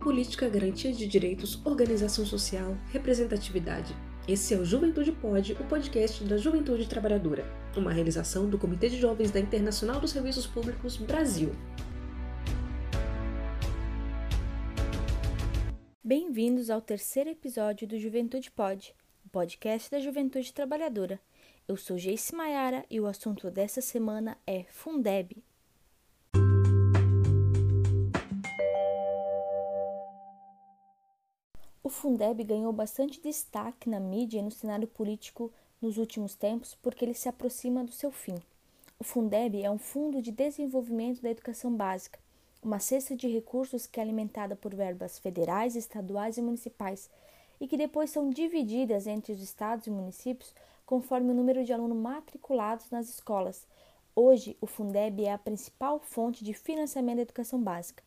política, garantia de direitos, organização social, representatividade. Esse é o Juventude Pode, o podcast da Juventude Trabalhadora, uma realização do Comitê de Jovens da Internacional dos Serviços Públicos Brasil. Bem-vindos ao terceiro episódio do Juventude Pode, o podcast da Juventude Trabalhadora. Eu sou Geice Maiara e o assunto dessa semana é Fundeb, O Fundeb ganhou bastante destaque na mídia e no cenário político nos últimos tempos porque ele se aproxima do seu fim. O Fundeb é um fundo de desenvolvimento da educação básica, uma cesta de recursos que é alimentada por verbas federais, estaduais e municipais e que depois são divididas entre os estados e municípios conforme o número de alunos matriculados nas escolas. Hoje, o Fundeb é a principal fonte de financiamento da educação básica.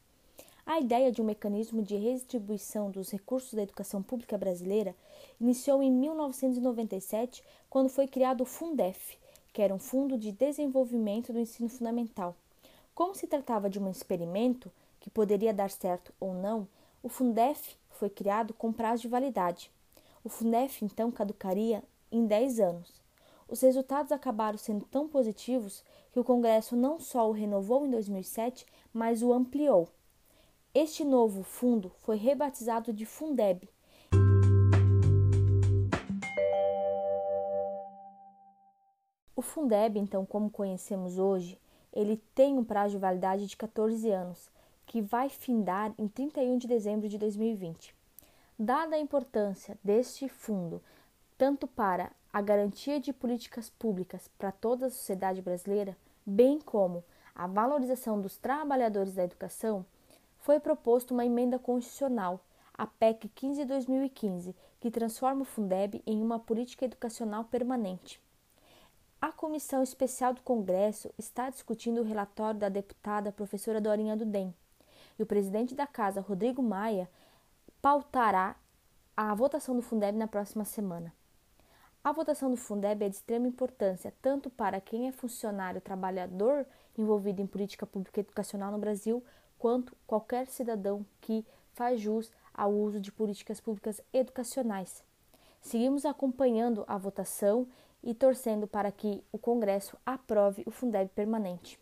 A ideia de um mecanismo de redistribuição dos recursos da educação pública brasileira iniciou em 1997, quando foi criado o Fundef, que era um fundo de desenvolvimento do ensino fundamental. Como se tratava de um experimento que poderia dar certo ou não, o Fundef foi criado com prazo de validade. O Fundef então caducaria em 10 anos. Os resultados acabaram sendo tão positivos que o Congresso não só o renovou em 2007, mas o ampliou. Este novo fundo foi rebatizado de Fundeb. O Fundeb, então, como conhecemos hoje, ele tem um prazo de validade de 14 anos, que vai findar em 31 de dezembro de 2020. Dada a importância deste fundo, tanto para a garantia de políticas públicas para toda a sociedade brasileira, bem como a valorização dos trabalhadores da educação, foi proposto uma emenda constitucional, a PEC 15-2015, que transforma o Fundeb em uma política educacional permanente. A Comissão Especial do Congresso está discutindo o relatório da deputada professora Dorinha Dudem, e o presidente da Casa, Rodrigo Maia, pautará a votação do Fundeb na próxima semana. A votação do Fundeb é de extrema importância tanto para quem é funcionário trabalhador envolvido em política pública educacional no Brasil, quanto qualquer cidadão que faz jus ao uso de políticas públicas educacionais. Seguimos acompanhando a votação e torcendo para que o Congresso aprove o Fundeb permanente.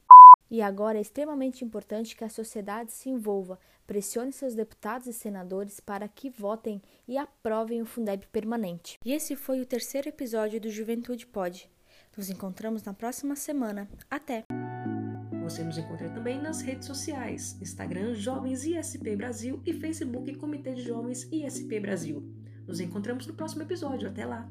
E agora é extremamente importante que a sociedade se envolva, pressione seus deputados e senadores para que votem e aprovem o Fundeb permanente. E esse foi o terceiro episódio do Juventude Pode. Nos encontramos na próxima semana. Até! Você nos encontra também nas redes sociais: Instagram Jovens ISP Brasil e Facebook Comitê de Jovens ISP Brasil. Nos encontramos no próximo episódio. Até lá!